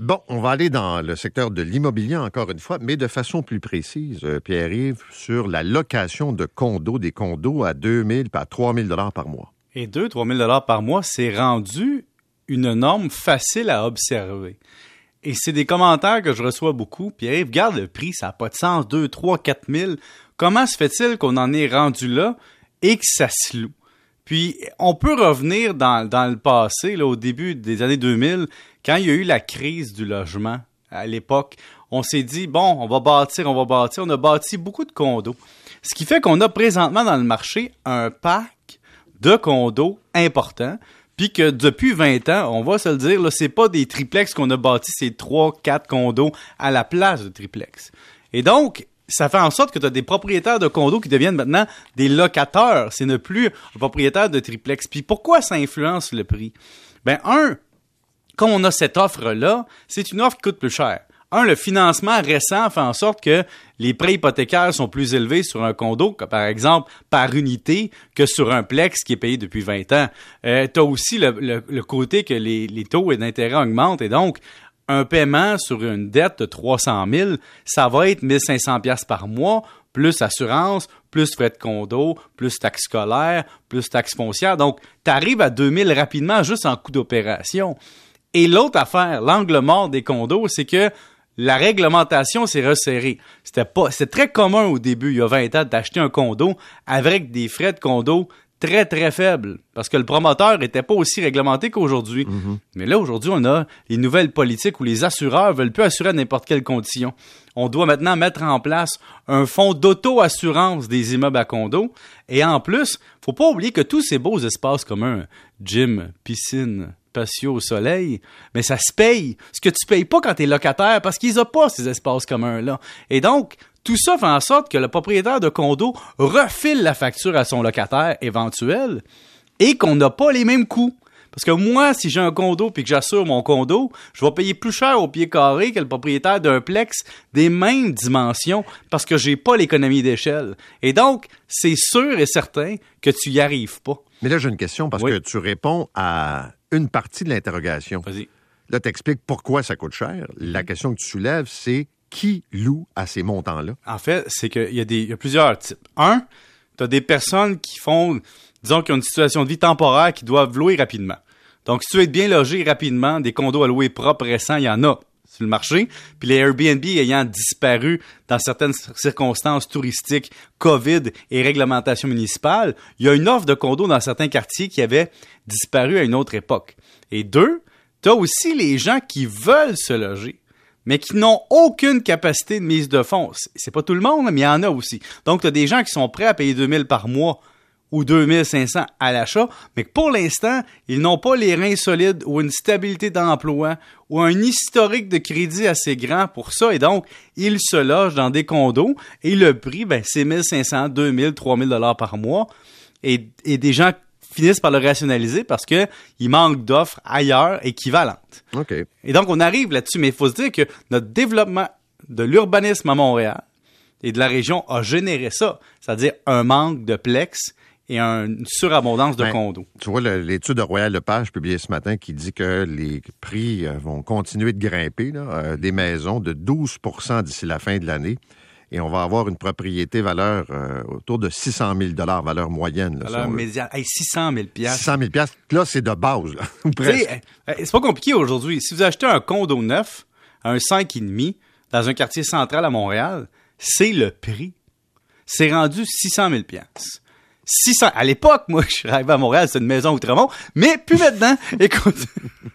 Bon, on va aller dans le secteur de l'immobilier encore une fois, mais de façon plus précise, euh, Pierre-Yves, sur la location de condos, des condos à 2 000 à 3 000 par mois. Et 2 3 000 par mois, c'est rendu une norme facile à observer. Et c'est des commentaires que je reçois beaucoup. Pierre-Yves, regarde le prix, ça n'a pas de sens, 2, 3, 4 000. Comment se fait-il qu'on en est rendu là et que ça se loue? Puis, on peut revenir dans, le passé, là, au début des années 2000, quand il y a eu la crise du logement à l'époque. On s'est dit, bon, on va bâtir, on va bâtir. On a bâti beaucoup de condos. Ce qui fait qu'on a présentement dans le marché un parc de condos importants. Puis que depuis 20 ans, on va se le dire, c'est pas des triplex qu'on a bâtis, c'est 3, 4 condos à la place de triplex. Et donc, ça fait en sorte que tu as des propriétaires de condos qui deviennent maintenant des locataires. C'est ne plus un propriétaire de triplex. Puis pourquoi ça influence le prix? Ben, un, quand on a cette offre-là, c'est une offre qui coûte plus cher. Un, le financement récent fait en sorte que les prêts hypothécaires sont plus élevés sur un condo, par exemple par unité, que sur un plex qui est payé depuis 20 ans. Euh, tu as aussi le, côté que les, les taux d'intérêt augmentent et donc un paiement sur une dette de 300 000, ça va être 1500 pièces par mois, plus assurance, plus frais de condo, plus taxes scolaires, plus taxes foncières. Donc, tu arrives à 2000 rapidement juste en coût d'opération. Et l'autre affaire, l'angle mort des condos, c'est que la réglementation s'est resserrée. C'était c'est très commun au début, il y a 20 ans, d'acheter un condo avec des frais de condo très, très faibles. Parce que le promoteur n'était pas aussi réglementé qu'aujourd'hui. Mhm. Mais là, aujourd'hui, on a les nouvelles politiques où les assureurs veulent plus assurer à n'importe quelle condition. On doit maintenant mettre en place un fonds d'auto-assurance des immeubles à condo. Et en plus, faut pas oublier que tous ces beaux espaces comme un gym, piscine, patio au soleil, mais ça se paye. Ce que tu payes pas quand tu es locataire parce qu'ils n'ont pas ces espaces communs-là. Et donc, tout ça fait en sorte que le propriétaire de condo refile la facture à son locataire éventuel et qu'on n'a pas les mêmes coûts. Parce que moi, si j'ai un condo puis que j'assure mon condo, je vais payer plus cher au pied carré que le propriétaire d'un plex des mêmes dimensions parce que j'ai pas l'économie d'échelle. Et donc, c'est sûr et certain que tu y arrives pas. Mais là, j'ai une question parce que tu réponds à une partie de l'interrogation. Vas-y. Là, tu expliques pourquoi ça coûte cher. La mhm. question que tu soulèves, c'est qui loue à ces montants-là? En fait, c'est qu'il y, y, a plusieurs types. Un, tu as des personnes qui font, disons, qui ont une situation de vie temporaire qui doivent louer rapidement. Donc, si tu veux être bien logé rapidement, des condos à louer propres récents, il y en a sur le marché. Puis les Airbnb ayant disparu dans certaines circonstances touristiques, COVID et réglementation municipale, il y a une offre de condos dans certains quartiers qui avait disparu à une autre époque. Et deux, tu as aussi les gens qui veulent se loger mais qui n'ont aucune capacité de mise de fonds. C'est pas tout le monde, mais il y en a aussi. Donc, tu as des gens qui sont prêts à payer 2000 par mois ou 2500 à l'achat, mais que pour l'instant, ils n'ont pas les reins solides ou une stabilité d'emploi ou un historique de crédit assez grand pour ça. Et donc, ils se logent dans des condos et le prix, ben, c'est 1500, 2000, 3000 dollars par mois. Et, et des gens finissent par le rationaliser parce que il manque d'offres ailleurs équivalentes. Et donc, on arrive là-dessus, mais il faut se dire que notre développement de l'urbanisme à Montréal et de la région a généré ça, c'est-à-dire un manque de plex et une surabondance de ben, condos. Tu vois, l'étude de Royal Lepage publiée ce matin qui dit que les prix euh, vont continuer de grimper euh, des maisons de 12% d'ici la fin de l'année et on va avoir une propriété valeur euh, autour de 600 000 valeur moyenne. valeur médiane. 600 000 600 000 Là, c'est de base. c'est pas compliqué aujourd'hui. Si vous achetez un condo neuf à un 5,5 dans un quartier central à Montréal, c'est le prix. C'est rendu 600 000 600. À l'époque, moi, je suis arrivé à Montréal, c'est une maison Outremont, mais plus maintenant. Écoute,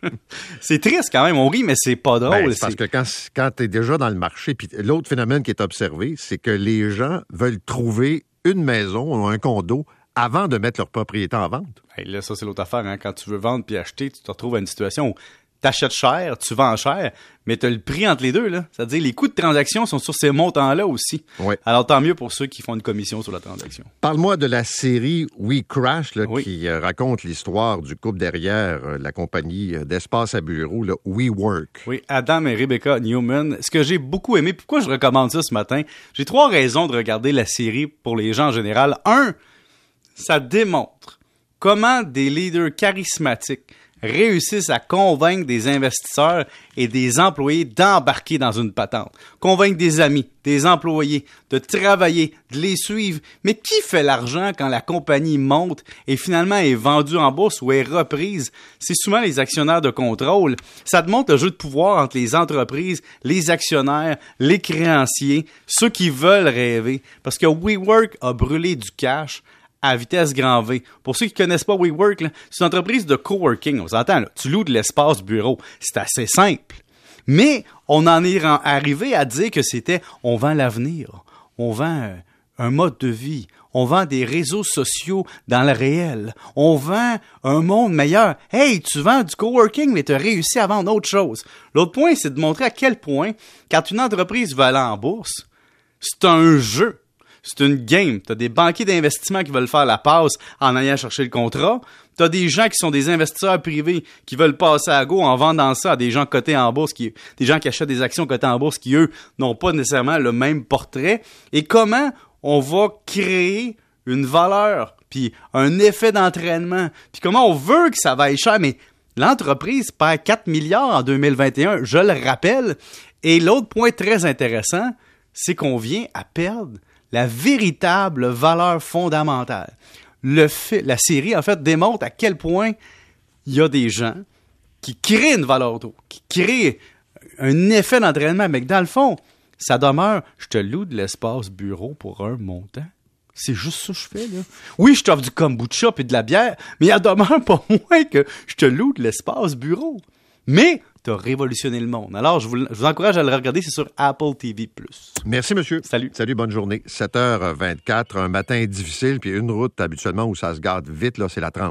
c'est triste quand même, on rit, mais c'est pas drôle. Ben, parce que quand, quand tu es déjà dans le marché, puis l'autre phénomène qui est observé, c'est que les gens veulent trouver une maison ou un condo avant de mettre leur propriété en vente. là, ça, c'est l'autre affaire. Hein. Quand tu veux vendre puis acheter, tu te retrouves à une situation où t'achètes cher, tu vends cher, mais tu as le prix entre les deux. là. C'est-à-dire les coûts de transaction sont sur ces montants-là aussi. Alors tant mieux pour ceux qui font une commission sur la transaction. Parle-moi de la série We Crash qui euh, raconte l'histoire du couple derrière euh, la compagnie euh, d'espace à bureau, là, WeWork. Oui, Adam et Rebecca Newman. Ce que j'ai beaucoup aimé, pourquoi je recommande ça ce matin? J'ai trois raisons de regarder la série pour les gens en général. Un, ça démontre comment des leaders charismatiques réussissent à convaincre des investisseurs et des employés d'embarquer dans une patente. Convaincre des amis, des employés, de travailler, de les suivre. Mais qui fait l'argent quand la compagnie monte et finalement est vendue en bourse ou est reprise? C'est souvent les actionnaires de contrôle. Ça te montre le jeu de pouvoir entre les entreprises, les actionnaires, les créanciers, ceux qui veulent rêver. Parce que WeWork a brûlé du cash à vitesse grand V. Pour ceux qui connaissent pas WeWork, c'est une entreprise de coworking. On s'entend, tu loues de l'espace bureau. C'est assez simple. Mais on en est arrivé à dire que c'était on vend l'avenir, on vend euh, un mode de vie, on vend des réseaux sociaux dans le réel, on vend un monde meilleur. Hey, tu vends du coworking, mais tu as réussi à vendre autre chose. L'autre point, c'est de montrer à quel point, quand une entreprise va aller en bourse, c'est un jeu c'est une game. Tu as des banquiers d'investissement qui veulent faire la passe en allant chercher le contrat. Tu as des gens qui sont des investisseurs privés qui veulent passer à go en vendant ça à des gens cotés en bourse, qui, des gens qui achètent des actions cotées en bourse qui, eux, n'ont pas nécessairement le même portrait. Et comment on va créer une valeur, puis un effet d'entraînement, puis comment on veut que ça vaille cher, mais l'entreprise perd 4 milliards en 2021, je le rappelle. Et l'autre point très intéressant, c'est qu'on vient à perdre la véritable valeur fondamentale. La série, en fait, démontre à quel point il y a des gens qui créent une valeur auto, qui créent un effet d'entraînement, mais que dans le fond, ça demeure, je te loue de l'espace bureau pour un montant. C'est juste ça que je fais, là. Oui, je t'offre du kombucha et de la bière, mais il demeure pas moins que je te loue de l'espace bureau. Mais tu as révolutionné le monde. Alors, je vous, encourage à le regarder, c'est sur Apple TV+. Merci, monsieur. Salut. Salut, bonne journée. 7h24, un matin difficile, puis une route habituellement où ça se garde vite, là, c'est la 30.